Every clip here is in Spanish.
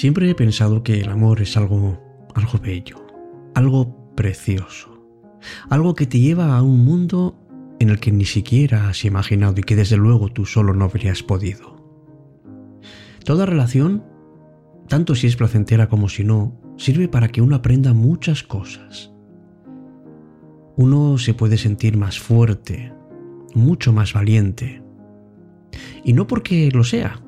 Siempre he pensado que el amor es algo, algo bello, algo precioso, algo que te lleva a un mundo en el que ni siquiera has imaginado y que desde luego tú solo no habrías podido. Toda relación, tanto si es placentera como si no, sirve para que uno aprenda muchas cosas. Uno se puede sentir más fuerte, mucho más valiente. Y no porque lo sea,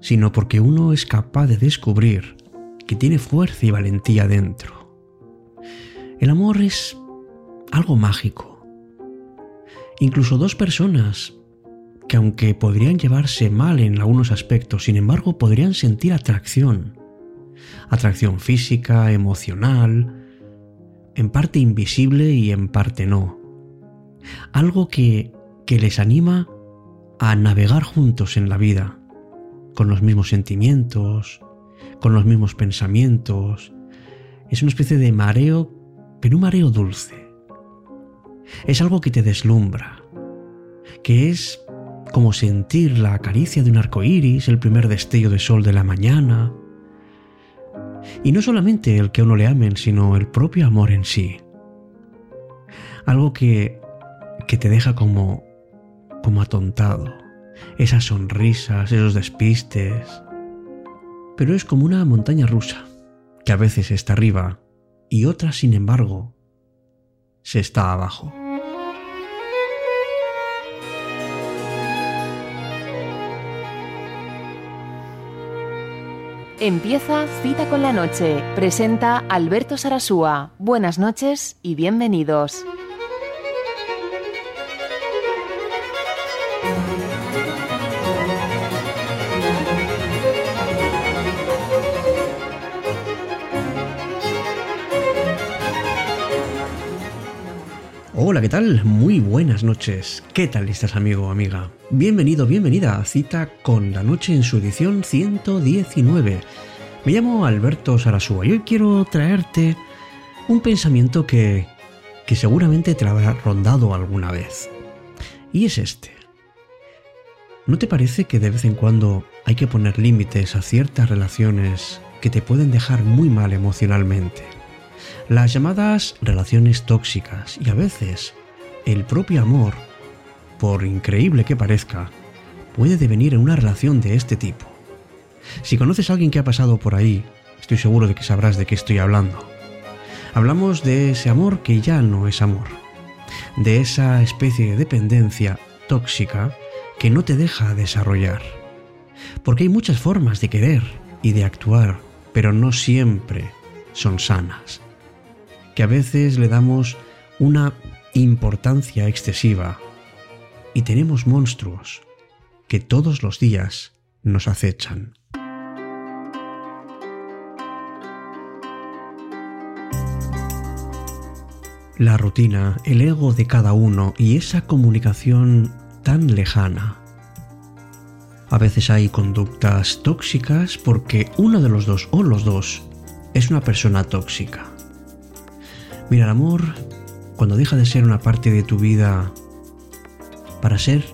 sino porque uno es capaz de descubrir que tiene fuerza y valentía dentro. El amor es algo mágico. Incluso dos personas que aunque podrían llevarse mal en algunos aspectos, sin embargo podrían sentir atracción. Atracción física, emocional, en parte invisible y en parte no. Algo que, que les anima a navegar juntos en la vida, con los mismos sentimientos, con los mismos pensamientos. Es una especie de mareo, pero un mareo dulce. Es algo que te deslumbra, que es como sentir la caricia de un arco iris, el primer destello de sol de la mañana. Y no solamente el que a uno le amen, sino el propio amor en sí. Algo que, que te deja como, como atontado. Esas sonrisas, esos despistes. Pero es como una montaña rusa, que a veces está arriba y otra, sin embargo, se está abajo. Empieza Cita con la Noche. Presenta Alberto Sarasúa. Buenas noches y bienvenidos. ¿Qué tal? Muy buenas noches. ¿Qué tal estás, amigo o amiga? Bienvenido, bienvenida a Cita con la Noche en su edición 119. Me llamo Alberto Sarasúa y hoy quiero traerte un pensamiento que, que seguramente te habrá rondado alguna vez. Y es este. ¿No te parece que de vez en cuando hay que poner límites a ciertas relaciones que te pueden dejar muy mal emocionalmente? Las llamadas relaciones tóxicas y a veces el propio amor, por increíble que parezca, puede devenir en una relación de este tipo. Si conoces a alguien que ha pasado por ahí, estoy seguro de que sabrás de qué estoy hablando. Hablamos de ese amor que ya no es amor, de esa especie de dependencia tóxica que no te deja desarrollar. Porque hay muchas formas de querer y de actuar, pero no siempre son sanas que a veces le damos una importancia excesiva y tenemos monstruos que todos los días nos acechan. La rutina, el ego de cada uno y esa comunicación tan lejana. A veces hay conductas tóxicas porque uno de los dos o los dos es una persona tóxica. Mira, el amor, cuando deja de ser una parte de tu vida para ser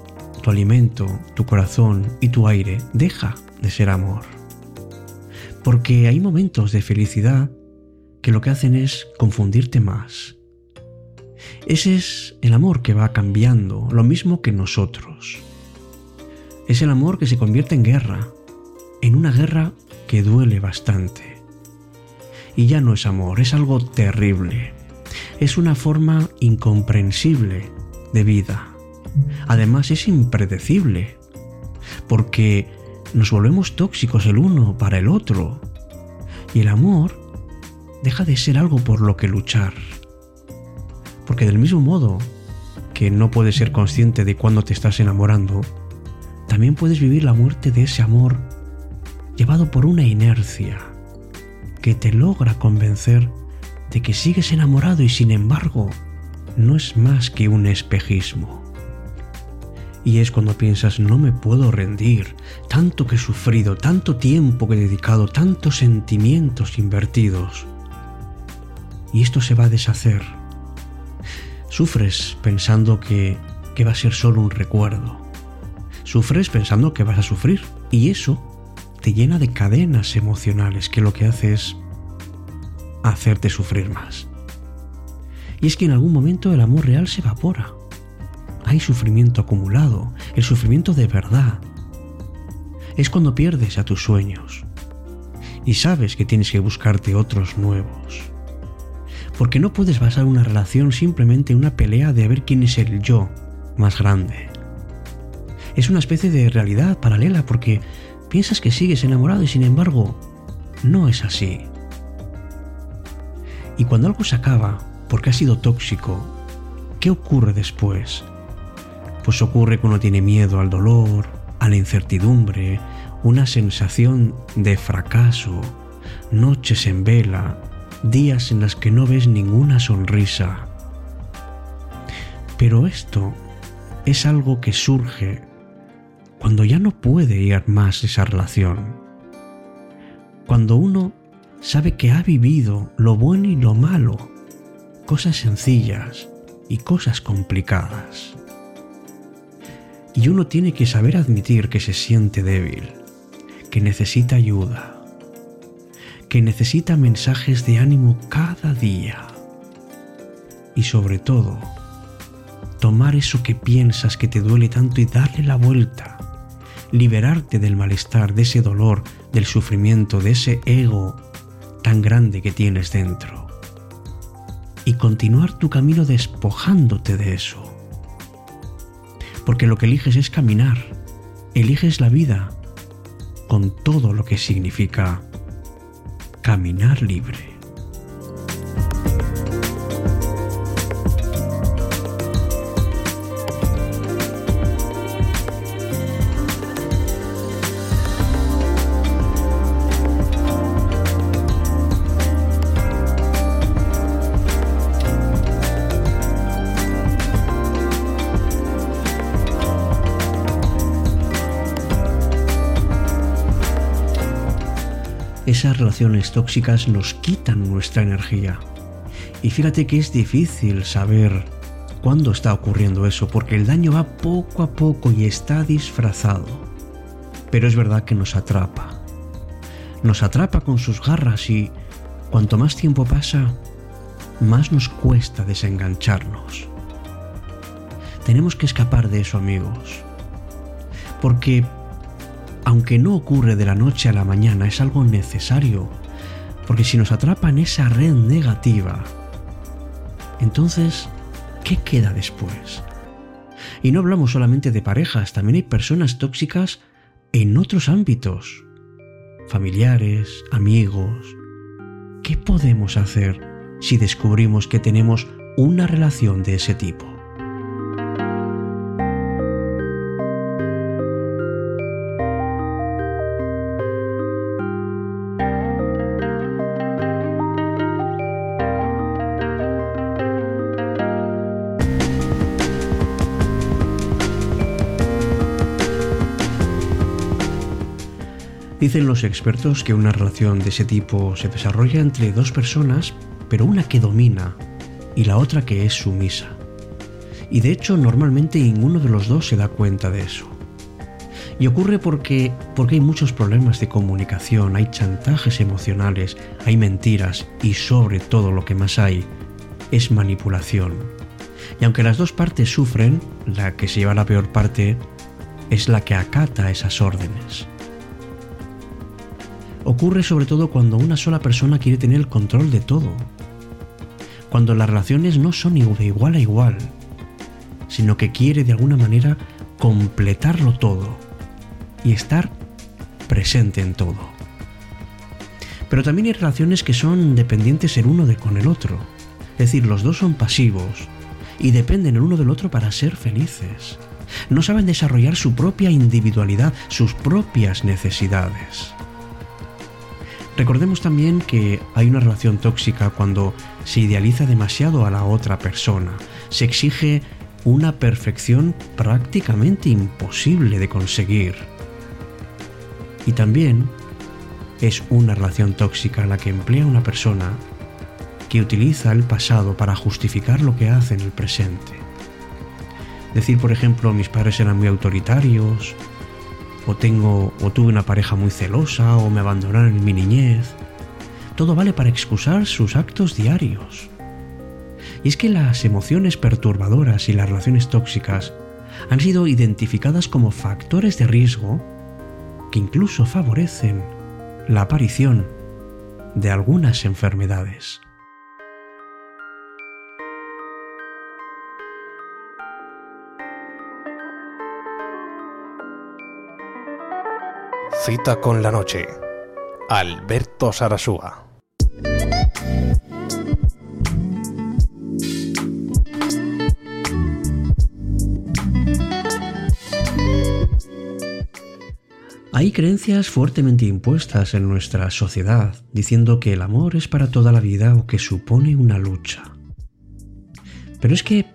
tu alimento, tu corazón y tu aire, deja de ser amor. Porque hay momentos de felicidad que lo que hacen es confundirte más. Ese es el amor que va cambiando, lo mismo que nosotros. Es el amor que se convierte en guerra, en una guerra que duele bastante. Y ya no es amor, es algo terrible es una forma incomprensible de vida. Además es impredecible, porque nos volvemos tóxicos el uno para el otro. Y el amor deja de ser algo por lo que luchar. Porque del mismo modo que no puedes ser consciente de cuándo te estás enamorando, también puedes vivir la muerte de ese amor llevado por una inercia que te logra convencer de que sigues enamorado y sin embargo no es más que un espejismo. Y es cuando piensas, no me puedo rendir, tanto que he sufrido, tanto tiempo que he dedicado, tantos sentimientos invertidos. Y esto se va a deshacer. Sufres pensando que, que va a ser solo un recuerdo. Sufres pensando que vas a sufrir. Y eso te llena de cadenas emocionales que lo que hace es hacerte sufrir más. Y es que en algún momento el amor real se evapora. Hay sufrimiento acumulado, el sufrimiento de verdad. Es cuando pierdes a tus sueños y sabes que tienes que buscarte otros nuevos. Porque no puedes basar una relación simplemente en una pelea de ver quién es el yo más grande. Es una especie de realidad paralela porque piensas que sigues enamorado y sin embargo no es así. Y cuando algo se acaba porque ha sido tóxico, ¿qué ocurre después? Pues ocurre cuando tiene miedo al dolor, a la incertidumbre, una sensación de fracaso, noches en vela, días en las que no ves ninguna sonrisa. Pero esto es algo que surge cuando ya no puede ir más esa relación. Cuando uno sabe que ha vivido lo bueno y lo malo, cosas sencillas y cosas complicadas. Y uno tiene que saber admitir que se siente débil, que necesita ayuda, que necesita mensajes de ánimo cada día. Y sobre todo, tomar eso que piensas que te duele tanto y darle la vuelta, liberarte del malestar, de ese dolor, del sufrimiento, de ese ego tan grande que tienes dentro. Y continuar tu camino despojándote de eso. Porque lo que eliges es caminar, eliges la vida con todo lo que significa caminar libre. Esas relaciones tóxicas nos quitan nuestra energía. Y fíjate que es difícil saber cuándo está ocurriendo eso, porque el daño va poco a poco y está disfrazado. Pero es verdad que nos atrapa. Nos atrapa con sus garras y cuanto más tiempo pasa, más nos cuesta desengancharnos. Tenemos que escapar de eso, amigos. Porque aunque no ocurre de la noche a la mañana, es algo necesario, porque si nos atrapa en esa red negativa, entonces, ¿qué queda después? Y no hablamos solamente de parejas, también hay personas tóxicas en otros ámbitos, familiares, amigos. ¿Qué podemos hacer si descubrimos que tenemos una relación de ese tipo? Dicen los expertos que una relación de ese tipo se desarrolla entre dos personas, pero una que domina y la otra que es sumisa. Y de hecho normalmente ninguno de los dos se da cuenta de eso. Y ocurre porque, porque hay muchos problemas de comunicación, hay chantajes emocionales, hay mentiras y sobre todo lo que más hay es manipulación. Y aunque las dos partes sufren, la que se lleva la peor parte es la que acata esas órdenes. Ocurre sobre todo cuando una sola persona quiere tener el control de todo. Cuando las relaciones no son de igual a igual, sino que quiere de alguna manera completarlo todo y estar presente en todo. Pero también hay relaciones que son dependientes el uno de con el otro. Es decir, los dos son pasivos y dependen el uno del otro para ser felices. No saben desarrollar su propia individualidad, sus propias necesidades. Recordemos también que hay una relación tóxica cuando se idealiza demasiado a la otra persona, se exige una perfección prácticamente imposible de conseguir. Y también es una relación tóxica la que emplea una persona que utiliza el pasado para justificar lo que hace en el presente. Decir, por ejemplo, mis padres eran muy autoritarios, o tengo o tuve una pareja muy celosa o me abandonaron en mi niñez. Todo vale para excusar sus actos diarios. Y es que las emociones perturbadoras y las relaciones tóxicas han sido identificadas como factores de riesgo que incluso favorecen la aparición de algunas enfermedades. Cita con la noche. Alberto Sarasúa. Hay creencias fuertemente impuestas en nuestra sociedad diciendo que el amor es para toda la vida o que supone una lucha. Pero es que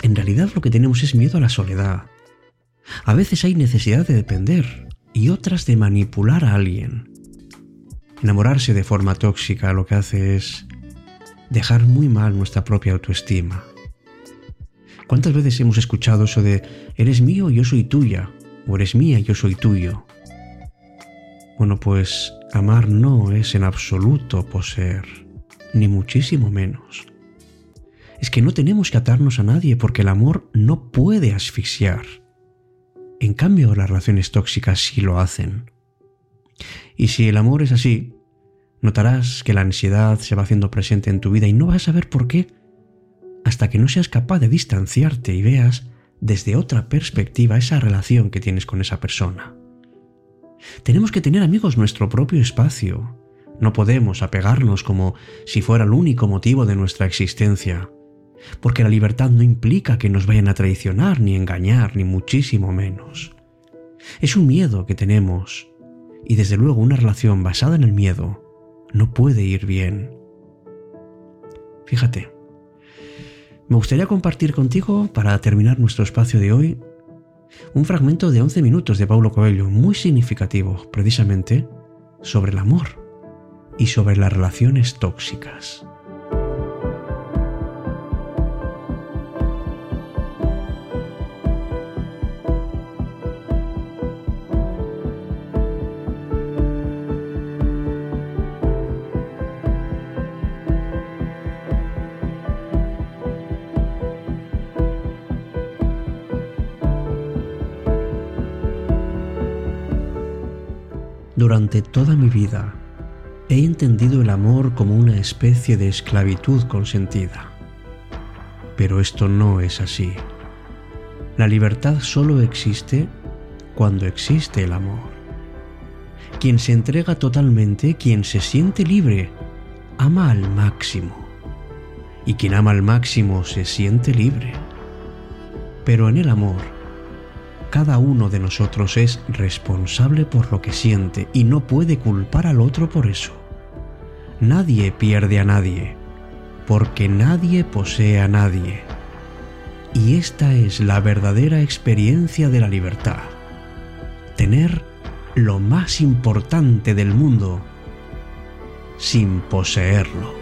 en realidad lo que tenemos es miedo a la soledad. A veces hay necesidad de depender, y otras de manipular a alguien. Enamorarse de forma tóxica lo que hace es dejar muy mal nuestra propia autoestima. ¿Cuántas veces hemos escuchado eso de eres mío, yo soy tuya, o eres mía, yo soy tuyo? Bueno, pues amar no es en absoluto poseer, ni muchísimo menos. Es que no tenemos que atarnos a nadie porque el amor no puede asfixiar. En cambio, las relaciones tóxicas sí lo hacen. Y si el amor es así, notarás que la ansiedad se va haciendo presente en tu vida y no vas a saber por qué hasta que no seas capaz de distanciarte y veas desde otra perspectiva esa relación que tienes con esa persona. Tenemos que tener amigos nuestro propio espacio. No podemos apegarnos como si fuera el único motivo de nuestra existencia porque la libertad no implica que nos vayan a traicionar, ni engañar, ni muchísimo menos. Es un miedo que tenemos, y desde luego una relación basada en el miedo no puede ir bien. Fíjate, me gustaría compartir contigo, para terminar nuestro espacio de hoy, un fragmento de 11 minutos de Paulo Coelho, muy significativo, precisamente, sobre el amor y sobre las relaciones tóxicas. Durante toda mi vida he entendido el amor como una especie de esclavitud consentida. Pero esto no es así. La libertad solo existe cuando existe el amor. Quien se entrega totalmente, quien se siente libre, ama al máximo. Y quien ama al máximo se siente libre. Pero en el amor, cada uno de nosotros es responsable por lo que siente y no puede culpar al otro por eso. Nadie pierde a nadie, porque nadie posee a nadie. Y esta es la verdadera experiencia de la libertad. Tener lo más importante del mundo sin poseerlo.